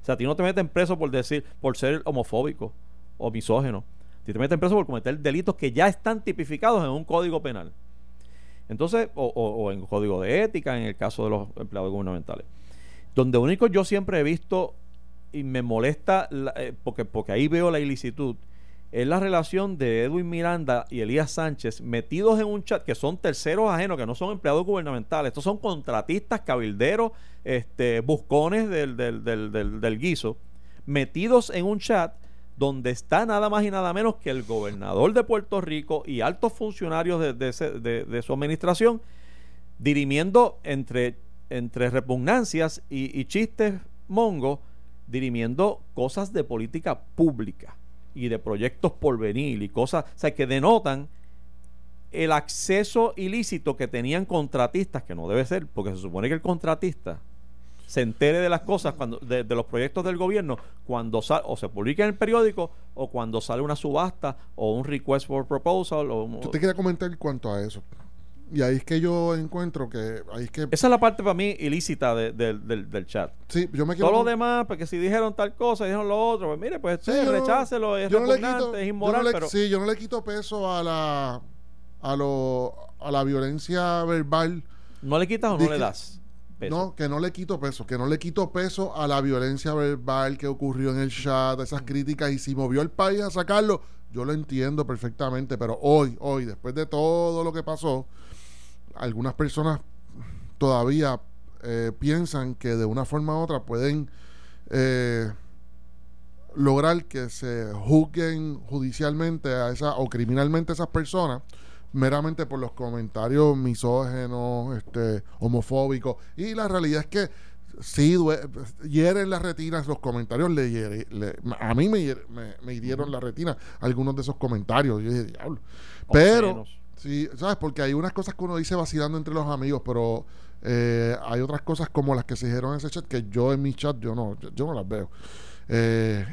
O sea, a ti no te meten preso por decir, por ser homofóbico o misógeno. A ti te meten preso por cometer delitos que ya están tipificados en un código penal. Entonces, o, o en código de ética, en el caso de los empleados gubernamentales. Donde único yo siempre he visto y me molesta eh, porque, porque ahí veo la ilicitud es la relación de Edwin Miranda y Elías Sánchez metidos en un chat que son terceros ajenos, que no son empleados gubernamentales, estos son contratistas, cabilderos, este, buscones del, del, del, del, guiso, metidos en un chat donde está nada más y nada menos que el gobernador de Puerto Rico y altos funcionarios de, de, su administración, dirimiendo entre, entre repugnancias y, y chistes mongos dirimiendo cosas de política pública y de proyectos por venir y cosas, o sea, que denotan el acceso ilícito que tenían contratistas, que no debe ser, porque se supone que el contratista se entere de las cosas cuando de, los proyectos del gobierno cuando sale o se publica en el periódico o cuando sale una subasta o un request for proposal o, yo te quería comentar cuanto a eso y ahí es que yo encuentro que, ahí es que... Esa es la parte para mí ilícita del, chat. Sí, yo me quiero... Todo lo demás, porque si dijeron tal cosa, dijeron lo otro, pues mire, pues sí, rechácelo, es repugnante, es inmoral, pero... Sí, yo no le quito peso a la... A, lo, a la violencia verbal. ¿No le quitas o no le das? Peso. No, que no le quito peso, que no le quito peso a la violencia verbal que ocurrió en el chat, esas críticas, y si movió el país a sacarlo, yo lo entiendo perfectamente, pero hoy, hoy, después de todo lo que pasó, algunas personas todavía eh, piensan que de una forma u otra pueden eh, lograr que se juzguen judicialmente a esa o criminalmente a esas personas meramente por los comentarios misógenos, este, homofóbicos. Y la realidad es que sí hieren las retinas, los comentarios le, a mí me, me, hirieron la retina algunos de esos comentarios. Yo dije, diablo. Pero, Sí, ¿sabes? Porque hay unas cosas que uno dice vacilando entre los amigos, pero eh, hay otras cosas como las que se dijeron en ese chat que yo en mi chat yo no, yo, no las veo. Eh,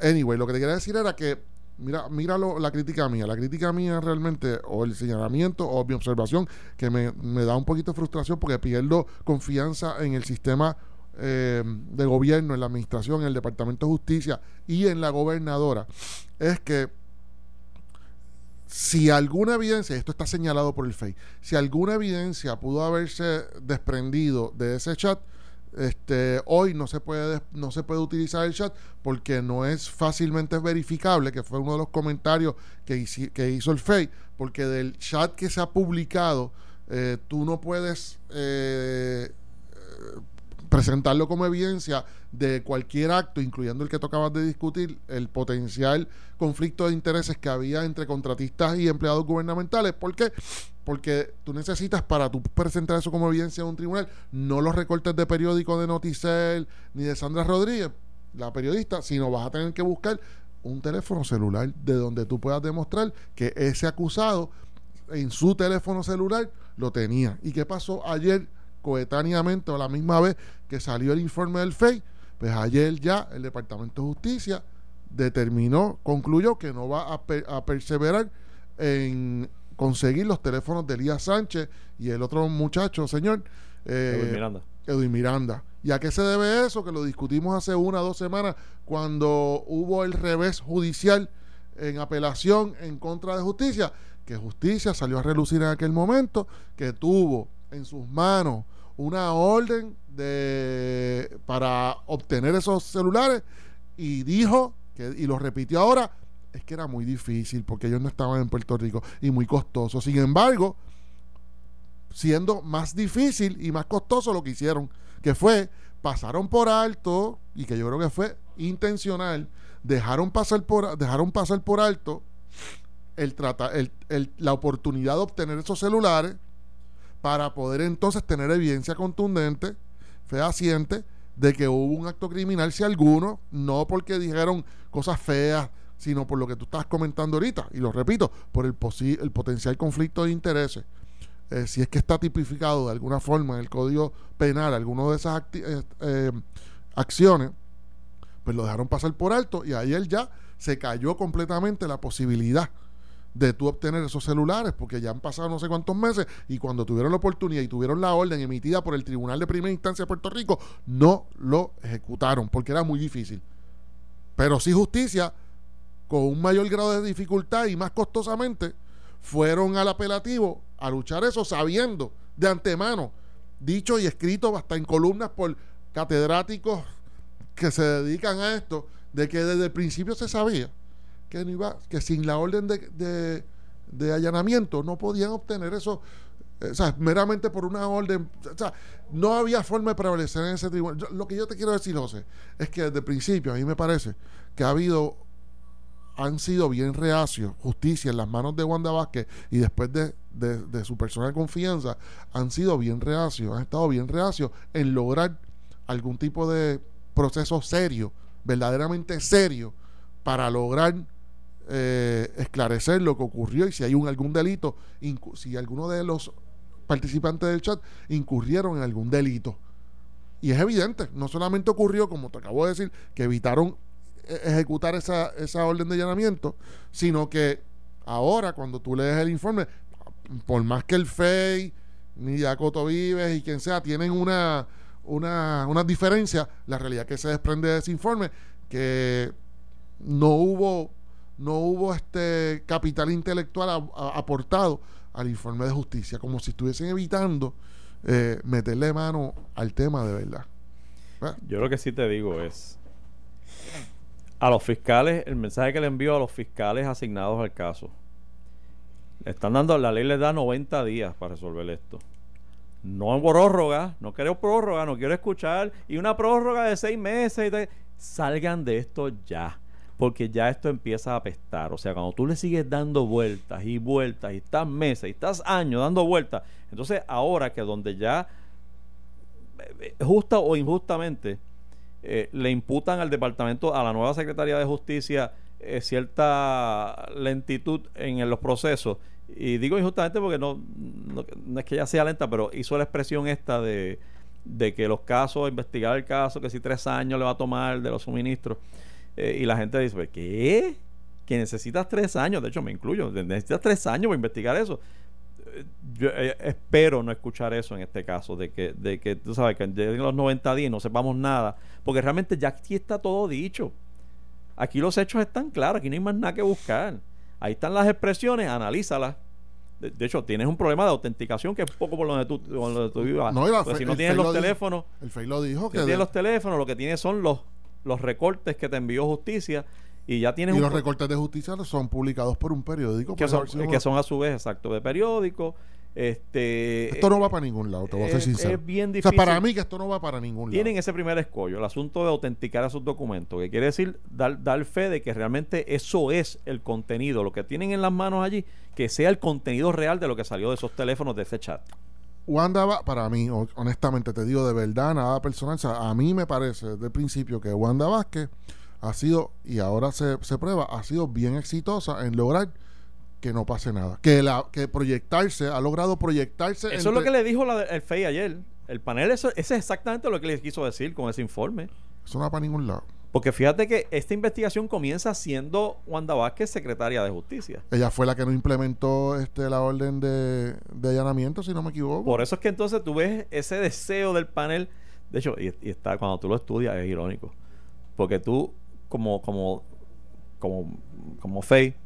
anyway, lo que te quería decir era que, mira, mira la crítica mía. La crítica mía realmente, o el señalamiento, o mi observación, que me, da un poquito de frustración porque pierdo confianza en el sistema eh, de gobierno, en la administración, en el Departamento de Justicia y en la gobernadora, es que si alguna evidencia, esto está señalado por el FEI, si alguna evidencia pudo haberse desprendido de ese chat, este, hoy no se puede no se puede utilizar el chat porque no es fácilmente verificable, que fue uno de los comentarios que, que hizo el FEI, porque del chat que se ha publicado, eh, tú no puedes eh, presentarlo como evidencia de cualquier acto, incluyendo el que tú acabas de discutir, el potencial conflicto de intereses que había entre contratistas y empleados gubernamentales. ¿Por qué? Porque tú necesitas para tú presentar eso como evidencia en un tribunal, no los recortes de periódico de Noticel ni de Sandra Rodríguez, la periodista, sino vas a tener que buscar un teléfono celular de donde tú puedas demostrar que ese acusado en su teléfono celular lo tenía. ¿Y qué pasó ayer? Coetáneamente o a la misma vez que salió el informe del FEI, pues ayer ya el Departamento de Justicia determinó, concluyó que no va a, perseverar en conseguir los teléfonos de Elías Sánchez y el otro muchacho, señor. Eh, Edwin Miranda. Edwin Miranda. ¿Y a qué se debe eso? Que lo discutimos hace una o dos semanas cuando hubo el revés judicial en apelación en contra de justicia, que justicia salió a relucir en aquel momento, que tuvo en sus manos una orden de para obtener esos celulares y dijo que y lo repitió ahora es que era muy difícil porque ellos no estaban en Puerto Rico y muy costoso. Sin embargo, siendo más difícil y más costoso lo que hicieron, que fue pasaron por alto y que yo creo que fue intencional, dejaron pasar por dejaron pasar por alto el, trata, el, el, la oportunidad de obtener esos celulares para poder entonces tener evidencia contundente fehaciente de que hubo un acto criminal, si alguno, no porque dijeron cosas feas, sino por lo que tú estás comentando ahorita, y lo repito, por el, el potencial conflicto de intereses. Eh, si es que está tipificado de alguna forma en el Código Penal alguno de esas eh, eh, acciones, pues lo dejaron pasar por alto y ayer ya se cayó completamente la posibilidad de tú obtener esos celulares, porque ya han pasado no sé cuántos meses y cuando tuvieron la oportunidad y tuvieron la orden emitida por el Tribunal de Primera Instancia de Puerto Rico, no lo ejecutaron, porque era muy difícil. Pero sí justicia, con un mayor grado de dificultad y más costosamente, fueron al apelativo a luchar eso sabiendo de antemano, dicho y escrito hasta en columnas por catedráticos que se dedican a esto, de que desde el principio se sabía que, no iba, que sin la orden de, de, allanamiento no podían obtener eso, eh, o sea, meramente por una orden, o sea, no había forma de prevalecer en ese tribunal. lo que yo te quiero decir, José, es que desde el principio a mí me parece que ha habido, han sido bien reacios, justicia en las manos de Wanda Vázquez y después de, de su personal confianza, han sido bien reacios, han estado bien reacios en lograr algún tipo de proceso serio, verdaderamente serio, para lograr eh, esclarecer lo que ocurrió y si hay un, algún delito, si alguno de los participantes del chat incurrieron en algún delito. Y es evidente, no solamente ocurrió, como te acabo de decir, que evitaron eh, ejecutar esa, esa orden de allanamiento, sino que ahora cuando tú lees el informe, por más que el FEI, ni Yacoto Vives y quien sea, tienen una una, una diferencia, la realidad que se desprende de ese informe, que no hubo, no hubo este capital intelectual aportado al informe de justicia, como si estuviesen evitando eh, meterle mano al tema de verdad. Yo lo que sí te digo es, a los fiscales, el mensaje que le envío a los fiscales asignados al caso, le están dando, la ley les da 90 días para resolver esto. No prórroga, no quiero prórroga, no quiero escuchar, y una prórroga de seis meses, y salgan de esto ya, porque ya esto empieza a apestar. O sea, cuando tú le sigues dando vueltas y vueltas, y estás meses, y estás años dando vueltas, entonces ahora que donde ya, eh, justa o injustamente, eh, le imputan al departamento, a la nueva Secretaría de Justicia, eh, cierta lentitud en los procesos, y digo injustamente porque no, no, es que ella sea lenta, pero hizo la expresión esta de, de que los casos, investigar el caso, que si tres años le va a tomar de los suministros. Eh, y la gente dice, pues, ¿qué? Que necesitas tres años, de hecho me incluyo, necesitas tres años para investigar eso. Eh, yo eh, espero no escuchar eso en este caso, de que, de que tú sabes que en los 90 días no sepamos nada, porque realmente ya aquí está todo dicho. Aquí los hechos están claros, aquí no hay más nada que buscar. Ahí están las expresiones, analízalas. De, hecho, tienes un problema de autenticación que es poco por donde tú, donde tú vivas. No, pues si no tienes los teléfonos. el FEI lo dijo. que tienes los teléfonos, lo que tienes son los, los recortes que te envió justicia. Y ya tienes. Y los recortes de justicia son publicados por un periódico. Que, son, que son a su vez, exacto, de periódico. Este, esto no va para ningún lado, te voy a ser sincero. Es bien difícil. O sea, para mí que esto no va para ningún lado. Tienen ese primer escollo, el asunto de autenticar esos documentos, que quiere decir dar, dar fe de que realmente eso es el contenido, lo que tienen en las manos allí, que sea el contenido real de lo que salió de esos teléfonos, de ese chat. Wanda va, para mí, honestamente te digo de verdad, nada personal, a mí me parece desde el principio que Wanda Vázquez ha sido, y ahora se, se prueba, ha sido bien exitosa en lograr que no pase nada. Que la que proyectarse, ha logrado proyectarse. Eso es lo que le dijo el FEI ayer. El panel, eso, es exactamente lo que le quiso decir con ese informe. Eso no va para ningún lado. Porque fíjate que esta investigación comienza siendo Wanda Vázquez secretaria de Justicia. Ella fue la que no implementó este, la orden de, allanamiento, si no me equivoco. Por eso es que entonces tú ves ese deseo del panel. De hecho, y, está cuando tú lo estudias es irónico. Porque tú, como, como, como, como FEI,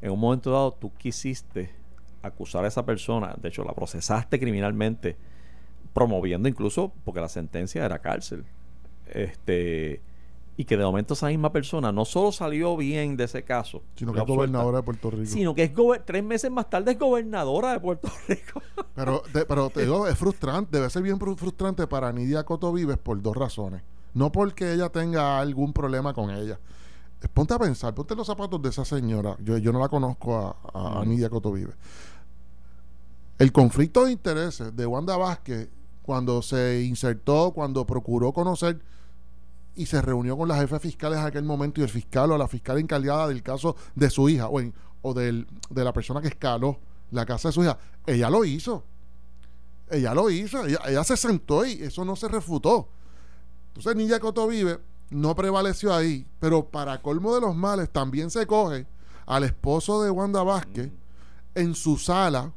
en un momento dado tú quisiste acusar a esa persona, de hecho la procesaste criminalmente, promoviendo incluso, porque la sentencia era cárcel, este y que de momento esa misma persona no solo salió bien de ese caso, sino que es gobernadora de Puerto Rico. Sino que es tres meses más tarde es gobernadora de Puerto <laughs> Rico. pero, pero te digo, es frustrante, debe ser bien frustrante para Nidia Coto Vives por dos razones. No porque ella tenga algún problema con ella, ponte a pensar, ponte los zapatos de esa señora. Yo, yo no la conozco a, a, Nidia Cotovive. El conflicto de intereses de Wanda Vázquez cuando se insertó, cuando procuró conocer y se reunió con la jefe fiscales en aquel momento y el fiscal o la fiscal encargada del caso de su hija o, en- o del- de la persona que escaló la casa de su hija, ella lo hizo. Ella lo hizo, ella, ella se sentó y eso no se refutó. Entonces Niña Coto Vive no prevaleció ahí, pero para colmo de los males también se coge al esposo de Wanda Vázquez en su sala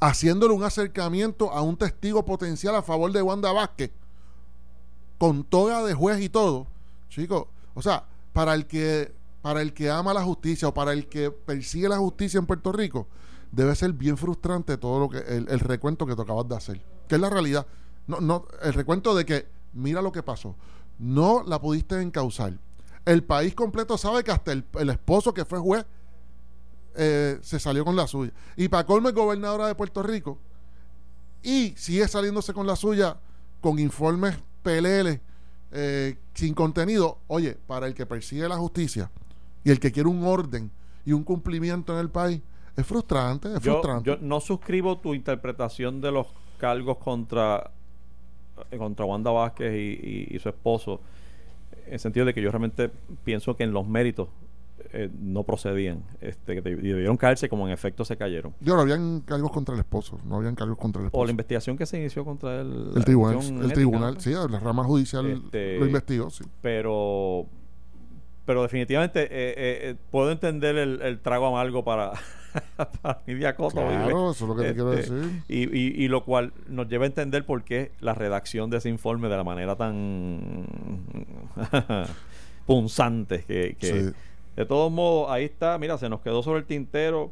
haciéndole un acercamiento a un testigo potencial a favor de Wanda Vázquez con toga de juez y todo. Chicos, o sea, para el que para el que ama la justicia o para el que persigue la justicia en Puerto Rico, debe ser bien frustrante todo lo que el, recuento que tú acabas de hacer, que es la realidad. No, no, el recuento de que mira lo que pasó, no la pudiste encauzar. El país completo sabe que hasta el, el esposo que fue juez eh, se salió con la suya. Y para colmo es gobernadora de Puerto Rico y sigue saliéndose con la suya con informes PLL eh, sin contenido. Oye, para el que persigue la justicia y el que quiere un orden y un cumplimiento en el país, es frustrante, es Yo, frustrante. yo no suscribo tu interpretación de los cargos contra, eh, contra Wanda Vázquez y, y- y su esposo, en el sentido de que yo realmente pienso que en los méritos eh, no procedían, este, deb- debieron caerse como en efecto se cayeron. Yo no habían cargos contra el esposo, no habían cargos contra el O esposo. la investigación que se inició contra él. el tribunal, el tribunal, sí, la rama judicial Este, lo investigó, sí. Pero pero definitivamente eh, eh, eh, puedo entender el, el trago amargo para, <laughs> para Nidia Coto. Claro, eso es lo que te quiero Este, decir. Y, y, y lo cual nos lleva a entender por qué la redacción de ese informe de la manera tan <laughs> punzante que, que- Sí. De todos modos ahí está mira se nos quedó sobre el tintero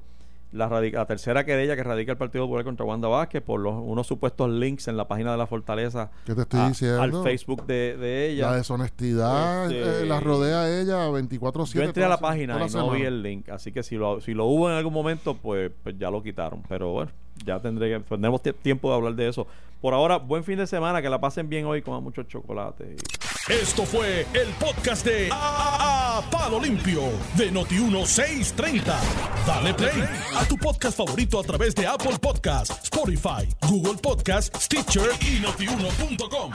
la, la tercera querella que radica el Partido Popular contra Wanda Vázquez por los, unos supuestos links en la página de la Fortaleza ¿Qué te estoy a- diciendo? al Facebook de, de ella La deshonestidad Este, eh, la rodea a ella 24-7. yo entré a la página y no vi el link, así que si lo, si lo hubo en algún momento, pues, pues ya lo quitaron. Pero bueno, ya tendré que, tendremos tie- tiempo de hablar de eso. Por ahora, buen fin de semana, que la pasen bien hoy, coman mucho chocolate. Esto fue el podcast de A- Palo Limpio de Noti1630. Dale play a tu podcast favorito a través de Apple Podcasts, Spotify, Google Podcasts, Stitcher y notiuno.com.